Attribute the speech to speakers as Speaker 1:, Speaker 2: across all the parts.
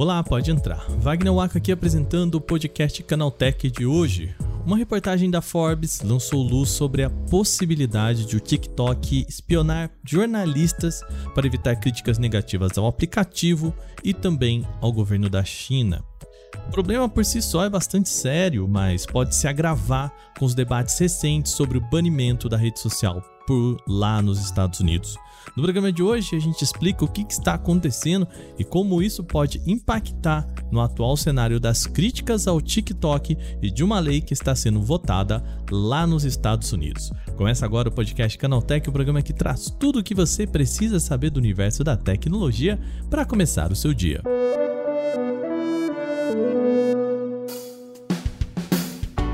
Speaker 1: Olá, pode entrar. Wagner Waka aqui apresentando o podcast Canaltech de hoje. Uma reportagem da Forbes lançou luz sobre a possibilidade de o TikTok espionar jornalistas para evitar críticas negativas ao aplicativo e também ao governo da China. O problema por si só é bastante sério, mas pode se agravar com os debates recentes sobre o banimento da rede social por lá nos Estados Unidos. No programa de hoje, a gente explica o que está acontecendo e como isso pode impactar no atual cenário das críticas ao TikTok e de uma lei que está sendo votada lá nos Estados Unidos. Começa agora o podcast Canaltech, o programa que traz tudo o que você precisa saber do universo da tecnologia para começar o seu dia.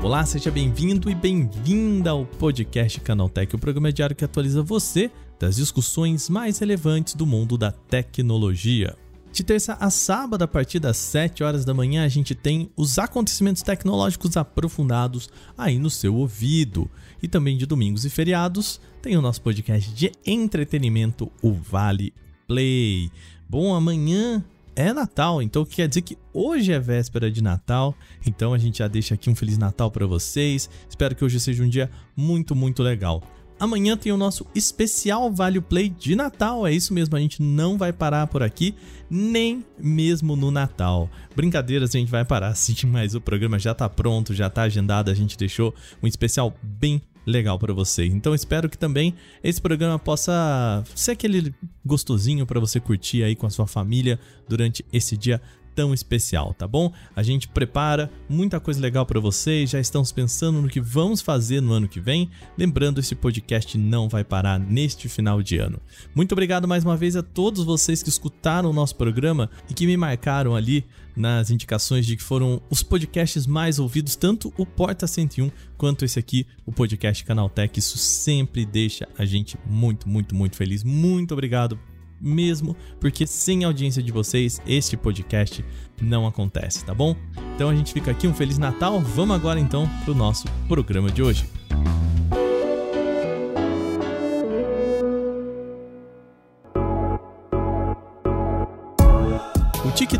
Speaker 1: Olá, seja bem-vindo e bem-vinda ao podcast Canaltech, o programa diário que atualiza você das discussões mais relevantes do mundo da tecnologia. De terça a sábado, a partir das 7 horas da manhã, a gente tem os acontecimentos tecnológicos aprofundados aí no seu ouvido. E também de domingos e feriados, tem o nosso podcast de entretenimento, o Vale Play. Bom, amanhã é Natal, então quer dizer que hoje é véspera de Natal. Então a gente já deixa aqui um Feliz Natal para vocês. Espero que hoje seja um dia muito, muito legal. Amanhã tem o nosso especial Vale Play de Natal. É isso mesmo, a gente não vai parar por aqui, nem mesmo no Natal. Brincadeiras, a gente vai parar sim, mas o programa já tá pronto, já tá agendado. A gente deixou um especial bem legal para você. Então espero que também esse programa possa ser aquele gostosinho para você curtir aí com a sua família durante esse dia tão especial, tá bom? A gente prepara muita coisa legal para vocês, já estamos pensando no que vamos fazer no ano que vem. Lembrando, esse podcast não vai parar neste final de ano. Muito obrigado mais uma vez a todos vocês que escutaram o nosso programa e que me marcaram ali nas indicações de que foram os podcasts mais ouvidos, tanto o Porta 101 quanto esse aqui, o podcast Canaltech. Isso sempre deixa a gente muito, muito, muito feliz. Muito obrigado mesmo, porque sem a audiência de vocês, este podcast não acontece, tá bom? Então a gente fica aqui, um Feliz Natal. Vamos agora então pro nosso programa de hoje.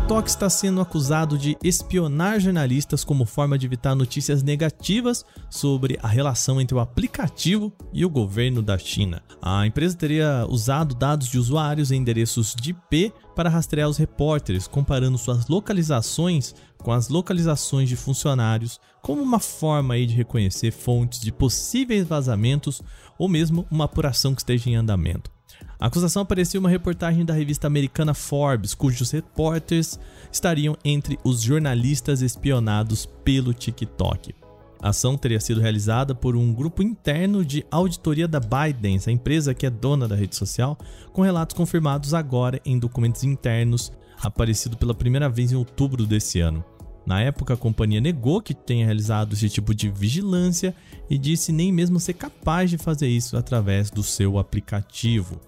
Speaker 1: TikTok está sendo acusado de espionar jornalistas como forma de evitar notícias negativas sobre a relação entre o aplicativo e o governo da China. A empresa teria usado dados de usuários e endereços de IP para rastrear os repórteres, comparando suas localizações com as localizações de funcionários, como uma forma aí de reconhecer fontes de possíveis vazamentos ou mesmo uma apuração que esteja em andamento. A acusação apareceu em uma reportagem da revista americana Forbes, cujos repórteres estariam entre os jornalistas espionados pelo TikTok. A ação teria sido realizada por um grupo interno de auditoria da ByteDance, a empresa que é dona da rede social, com relatos confirmados agora em documentos internos, aparecido pela primeira vez em outubro desse ano. Na época, a companhia negou que tenha realizado esse tipo de vigilância e disse nem mesmo ser capaz de fazer isso através do seu aplicativo.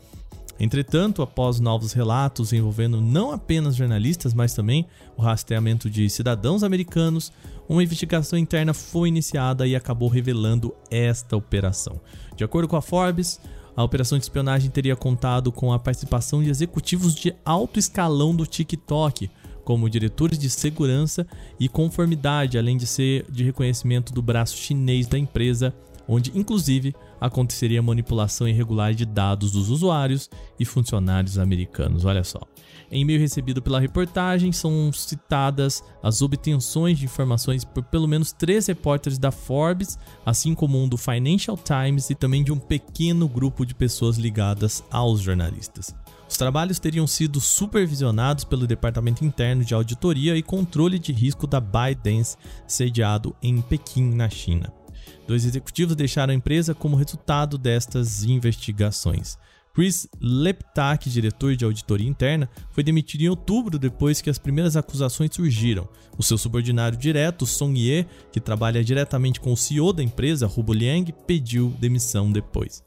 Speaker 1: Entretanto, após novos relatos envolvendo não apenas jornalistas, mas também o rastreamento de cidadãos americanos, uma investigação interna foi iniciada e acabou revelando esta operação. De acordo com a Forbes, a operação de espionagem teria contado com a participação de executivos de alto escalão do TikTok, como diretores de segurança e conformidade, além de ser de reconhecimento do braço chinês da empresa onde inclusive aconteceria manipulação irregular de dados dos usuários e funcionários americanos. Olha só. Em e-mail recebido pela reportagem, são citadas as obtenções de informações por pelo menos três repórteres da Forbes, assim como um do Financial Times e também de um pequeno grupo de pessoas ligadas aos jornalistas. Os trabalhos teriam sido supervisionados pelo Departamento Interno de Auditoria e Controle de Risco da ByteDance, sediado em Pequim, na China. Dois executivos deixaram a empresa como resultado destas investigações. Chris Leptak, diretor de auditoria interna, foi demitido em outubro depois que as primeiras acusações surgiram. O seu subordinado direto, Song Ye, que trabalha diretamente com o CEO da empresa, Hubo Liang, pediu demissão depois.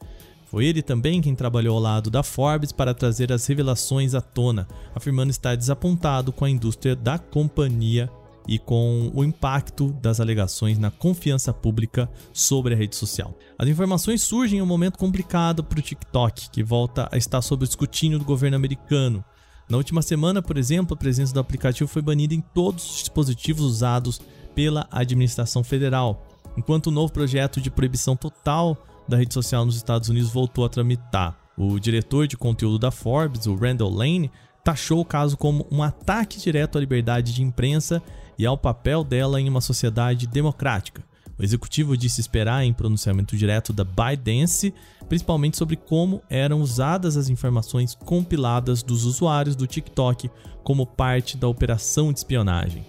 Speaker 1: Foi ele também quem trabalhou ao lado da Forbes para trazer as revelações à tona, afirmando estar desapontado com a indústria da companhia e com o impacto das alegações na confiança pública sobre a rede social. As informações surgem em um momento complicado para o TikTok, que volta a estar sob o escrutínio do governo americano. Na última semana, por exemplo, a presença do aplicativo foi banida em todos os dispositivos usados pela administração federal, enquanto o novo projeto de proibição total da rede social nos Estados Unidos voltou a tramitar. O diretor de conteúdo da Forbes, o Randall Lane, taxou o caso como um ataque direto à liberdade de imprensa e ao papel dela em uma sociedade democrática. O executivo disse esperar em pronunciamento direto da ByteDance, principalmente sobre como eram usadas as informações compiladas dos usuários do TikTok como parte da operação de espionagem.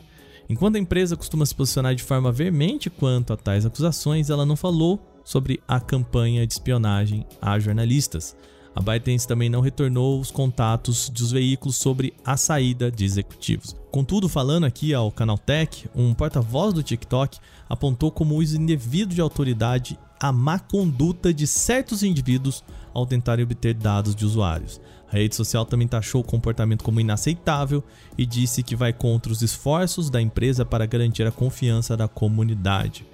Speaker 1: Enquanto a empresa costuma se posicionar de forma veemente quanto a tais acusações, ela não falou sobre a campanha de espionagem a jornalistas. A ByteDance também não retornou os contatos dos veículos sobre a saída de executivos. Contudo, falando aqui ao Canaltech, um porta-voz do TikTok apontou como uso indevido de autoridade a má conduta de certos indivíduos ao tentarem obter dados de usuários. A rede social também taxou o comportamento como inaceitável e disse que vai contra os esforços da empresa para garantir a confiança da comunidade.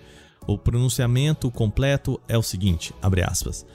Speaker 1: O pronunciamento completo é o seguinte, aspas,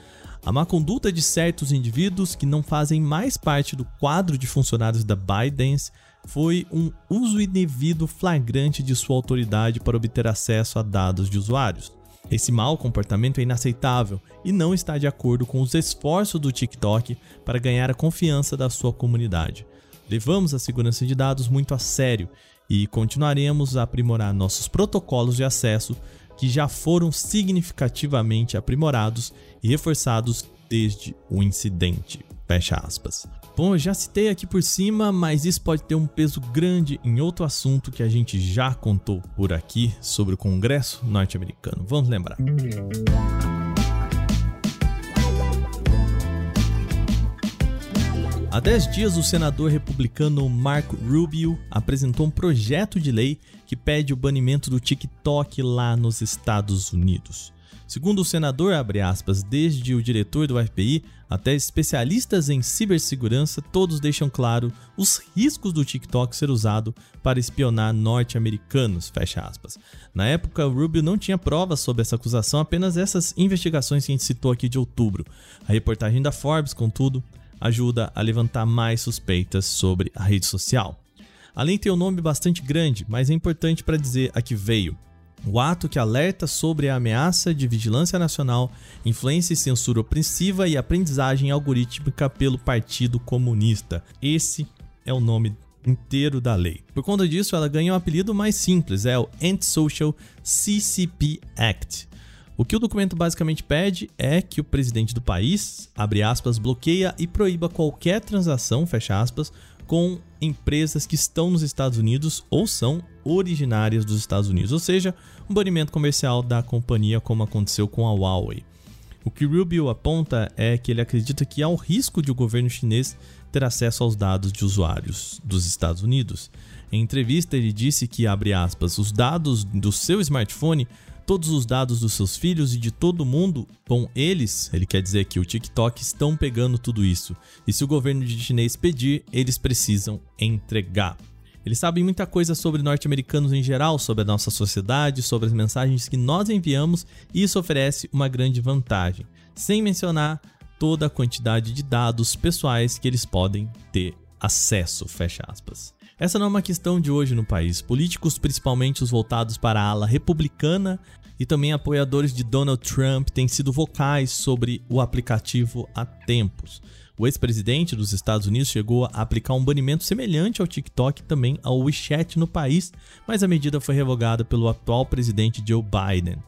Speaker 1: a má conduta de certos indivíduos que não fazem mais parte do quadro de funcionários da ByteDance foi um uso indevido flagrante de sua autoridade para obter acesso a dados de usuários. Esse mau comportamento é inaceitável e não está de acordo com os esforços do TikTok para ganhar a confiança da sua comunidade. Levamos a segurança de dados muito a sério e continuaremos a aprimorar nossos protocolos de acesso que já foram significativamente aprimorados e reforçados desde o incidente. Fecha aspas. Bom, eu já citei aqui por cima, mas isso pode ter um peso grande em outro assunto que a gente já contou por aqui sobre o Congresso norte-americano. Vamos lembrar. Há 10 dias, o senador republicano Marco Rubio apresentou um projeto de lei que pede o banimento do TikTok lá nos Estados Unidos. Segundo o senador, aspas, desde o diretor do FBI até especialistas em cibersegurança, todos deixam claro os riscos do TikTok ser usado para espionar norte-americanos, Na época, Rubio não tinha provas sobre essa acusação, apenas essas investigações que a gente citou aqui de outubro. A reportagem da Forbes, contudo, ajuda a levantar mais suspeitas sobre a rede social. Além tem um nome bastante grande, mas é importante para dizer a que veio o ato que alerta sobre a ameaça de vigilância nacional, influência e censura opressiva e aprendizagem algorítmica pelo Partido Comunista. Esse é o nome inteiro da lei. Por conta disso, ela ganha um apelido mais simples, é o Antisocial CCP Act. O que o documento basicamente pede é que o presidente do país, abre aspas, bloqueia e proíba qualquer transação, fecha aspas, com empresas que estão nos Estados Unidos ou são originárias dos Estados Unidos, ou seja, um banimento comercial da companhia, como aconteceu com a Huawei. O que Rubio aponta é que ele acredita que há o risco de o governo chinês ter acesso aos dados de usuários dos Estados Unidos. Em entrevista, ele disse que, abre aspas, os dados do seu smartphone todos os dados dos seus filhos e de todo mundo, com eles, ele quer dizer que o TikTok estão pegando tudo isso. E se o governo de chinês pedir, eles precisam entregar. Eles sabem muita coisa sobre norte-americanos em geral, sobre a nossa sociedade, sobre as mensagens que nós enviamos, e isso oferece uma grande vantagem, sem mencionar toda a quantidade de dados pessoais que eles podem ter acesso, fecha aspas. Essa não é uma questão de hoje no país. Políticos, principalmente os voltados para a ala republicana e também apoiadores de Donald Trump, têm sido vocais sobre o aplicativo há tempos. O ex-presidente dos Estados Unidos chegou a aplicar um banimento semelhante ao TikTok e também ao WeChat no país, mas a medida foi revogada pelo atual presidente Joe Biden.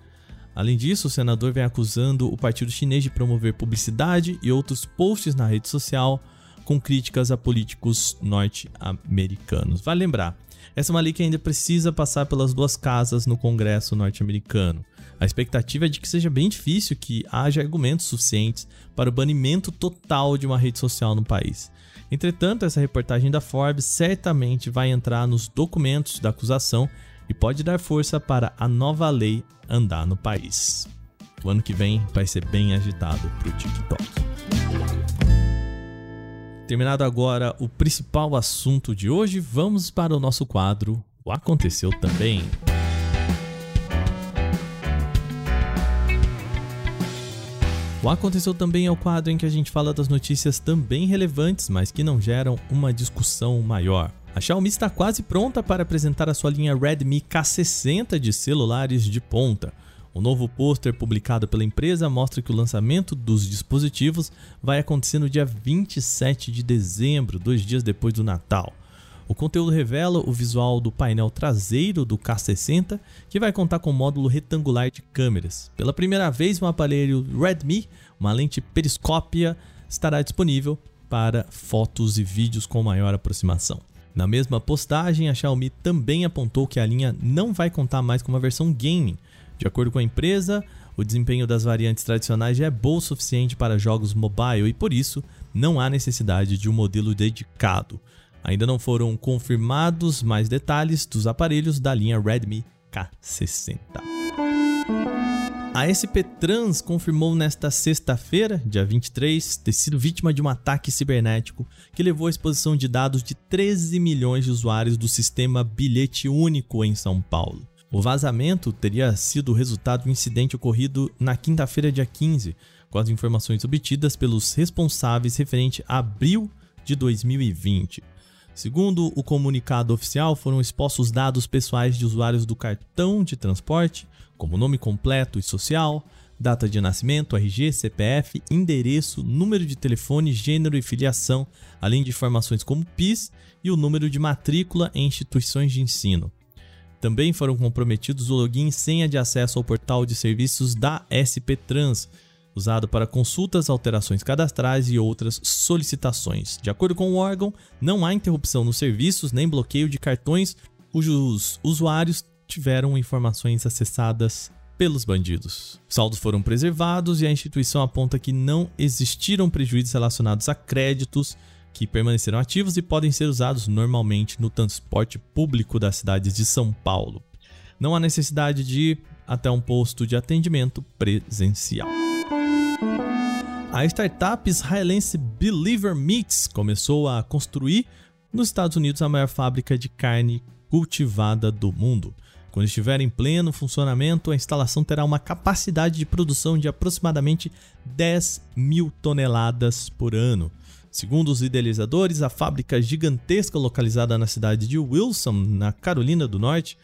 Speaker 1: Além disso, o senador vem acusando o partido chinês de promover publicidade e outros posts na rede social com críticas a políticos norte-americanos. Vale lembrar, essa é uma lei que ainda precisa passar pelas duas casas no Congresso norte-americano. A expectativa é de que seja bem difícil que haja argumentos suficientes para o banimento total de uma rede social no país. Entretanto, essa reportagem da Forbes certamente vai entrar nos documentos da acusação e pode dar força para a nova lei andar no país. O ano que vem vai ser bem agitado para o TikTok. Terminado agora o principal assunto de hoje, vamos para o nosso quadro o Aconteceu Também. O Aconteceu Também é o quadro em que a gente fala das notícias também relevantes, mas que não geram uma discussão maior. A Xiaomi está quase pronta para apresentar a sua linha Redmi K60 de celulares de ponta. O novo pôster publicado pela empresa mostra que o lançamento dos dispositivos vai acontecer no dia 27 de dezembro, dois dias depois do Natal. O conteúdo revela o visual do painel traseiro do K60, que vai contar com módulo retangular de câmeras. Pela primeira vez, um aparelho Redmi, uma lente periscópia, estará disponível para fotos e vídeos com maior aproximação. Na mesma postagem, a Xiaomi também apontou que a linha não vai contar mais com uma versão gaming. De acordo com a empresa, o desempenho das variantes tradicionais já é bom o suficiente para jogos mobile e por isso não há necessidade de um modelo dedicado. Ainda não foram confirmados mais detalhes dos aparelhos da linha Redmi K60. A SP Trans confirmou nesta sexta-feira, dia 23, ter sido vítima de um ataque cibernético que levou à exposição de dados de 13 milhões de usuários do sistema Bilhete Único em São Paulo. O vazamento teria sido o resultado de um incidente ocorrido na quinta-feira, dia 15, com as informações obtidas pelos responsáveis referente a abril de 2020. Segundo o comunicado oficial, foram expostos dados pessoais de usuários do cartão de transporte, como nome completo e social, data de nascimento, RG, CPF, endereço, número de telefone, gênero e filiação, além de informações como PIS e o número de matrícula em instituições de ensino. Também foram comprometidos o login e senha de acesso ao portal de serviços da SP Trans, usado para consultas, alterações cadastrais e outras solicitações. De acordo com o órgão, não há interrupção nos serviços nem bloqueio de cartões cujos usuários tiveram informações acessadas pelos bandidos. Saldos foram preservados e a instituição aponta que não existiram prejuízos relacionados a créditos que permaneceram ativos e podem ser usados normalmente no transporte público das cidades de São Paulo. Não há necessidade de ir até um posto de atendimento presencial. A startup israelense Believer Meats começou a construir nos Estados Unidos a maior fábrica de carne cultivada do mundo. Quando estiver em pleno funcionamento, a instalação terá uma capacidade de produção de aproximadamente 10 mil toneladas por ano. Segundo os idealizadores, a fábrica gigantesca localizada na cidade de Wilson, na Carolina do Norte,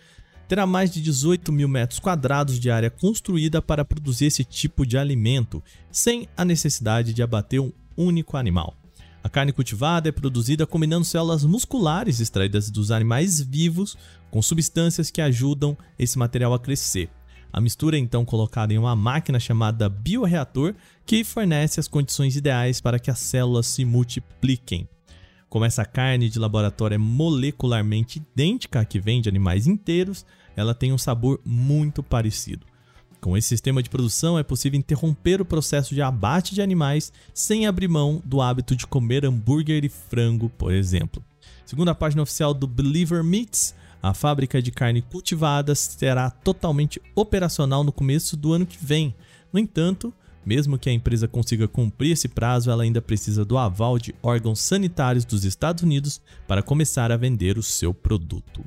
Speaker 1: terá mais de 18 mil metros quadrados de área construída para produzir esse tipo de alimento, sem a necessidade de abater um único animal. A carne cultivada é produzida combinando células musculares extraídas dos animais vivos com substâncias que ajudam esse material a crescer. A mistura é então colocada em uma máquina chamada bioreator que fornece as condições ideais para que as células se multipliquem. Como essa carne de laboratório é molecularmente idêntica à que vem de animais inteiros, ela tem um sabor muito parecido. Com esse sistema de produção, é possível interromper o processo de abate de animais sem abrir mão do hábito de comer hambúrguer e frango, por exemplo. Segundo a página oficial do Believer Meats, a fábrica de carne cultivada será totalmente operacional no começo do ano que vem. No entanto, mesmo que a empresa consiga cumprir esse prazo, ela ainda precisa do aval de órgãos sanitários dos Estados Unidos para começar a vender o seu produto.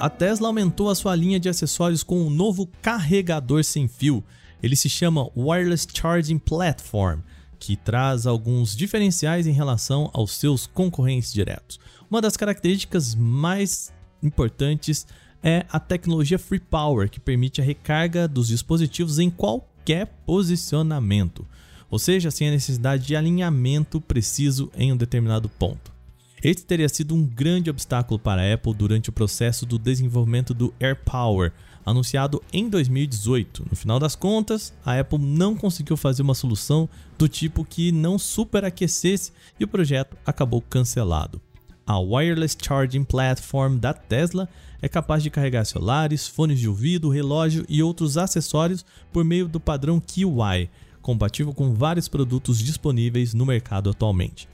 Speaker 1: A Tesla aumentou a sua linha de acessórios com um novo carregador sem fio. Ele se chama Wireless Charging Platform, que traz alguns diferenciais em relação aos seus concorrentes diretos. Uma das características mais importantes é a tecnologia Free Power, que permite a recarga dos dispositivos em qualquer posicionamento, ou seja, sem a necessidade de alinhamento preciso em um determinado ponto. Este teria sido um grande obstáculo para a Apple durante o processo do desenvolvimento do AirPower, anunciado em 2018. No final das contas, a Apple não conseguiu fazer uma solução do tipo que não superaquecesse e o projeto acabou cancelado. A Wireless Charging Platform da Tesla é capaz de carregar celulares, fones de ouvido, relógio e outros acessórios por meio do padrão QI, compatível com vários produtos disponíveis no mercado atualmente.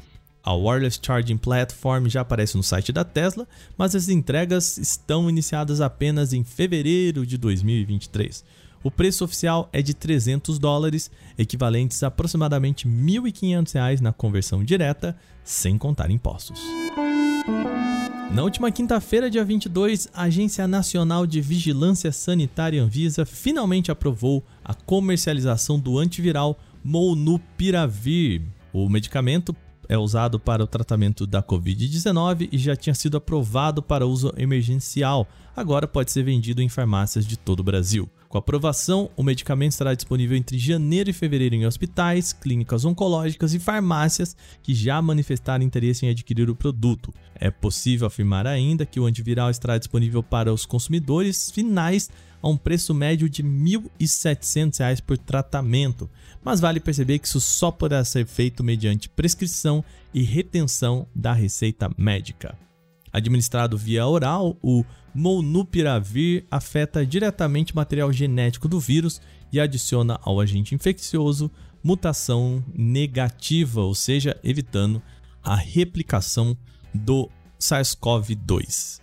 Speaker 1: A Wireless Charging Platform já aparece no site da Tesla, mas as entregas estão iniciadas apenas em fevereiro de 2023. O preço oficial é de 300 dólares, equivalentes a aproximadamente 1.500 reais na conversão direta, sem contar impostos. Na última quinta-feira, dia 22, a Agência Nacional de Vigilância Sanitária Anvisa finalmente aprovou a comercialização do antiviral Molnupiravir. O medicamento é usado para o tratamento da Covid-19 e já tinha sido aprovado para uso emergencial. Agora pode ser vendido em farmácias de todo o Brasil. Com a aprovação, o medicamento estará disponível entre janeiro e fevereiro em hospitais, clínicas oncológicas e farmácias que já manifestaram interesse em adquirir o produto. É possível afirmar ainda que o antiviral estará disponível para os consumidores finais a um preço médio de R$ 1.700 por tratamento, mas vale perceber que isso só poderá ser feito mediante prescrição e retenção da receita médica. Administrado via oral, o Molnupiravir afeta diretamente o material genético do vírus e adiciona ao agente infeccioso mutação negativa, ou seja, evitando a replicação do SARS-CoV-2.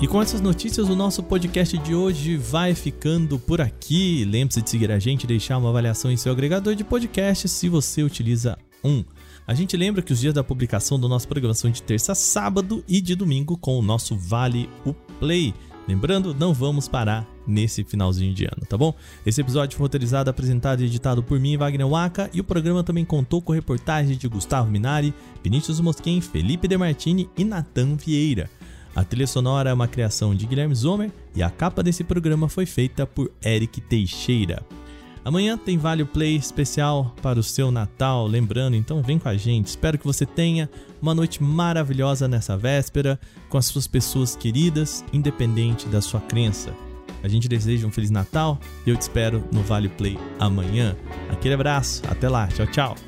Speaker 1: E com essas notícias, o nosso podcast de hoje vai ficando por aqui. Lembre-se de seguir a gente e deixar uma avaliação em seu agregador de podcast se você utiliza um. A gente lembra que os dias da publicação do nosso programação de terça a sábado e de domingo com o nosso Vale o Play. Lembrando, não vamos parar nesse finalzinho de ano, tá bom? Esse episódio foi roteirizado, apresentado e editado por mim, Wagner Waka, e o programa também contou com reportagens de Gustavo Minari, Vinícius Mosquen, Felipe Demartini e Natan Vieira. A trilha sonora é uma criação de Guilherme Zomer e a capa desse programa foi feita por Eric Teixeira. Amanhã tem Vale Play especial para o seu Natal, lembrando, então vem com a gente. Espero que você tenha uma noite maravilhosa nessa véspera com as suas pessoas queridas, independente da sua crença. A gente deseja um Feliz Natal e eu te espero no Vale Play amanhã. Aquele abraço, até lá, tchau, tchau.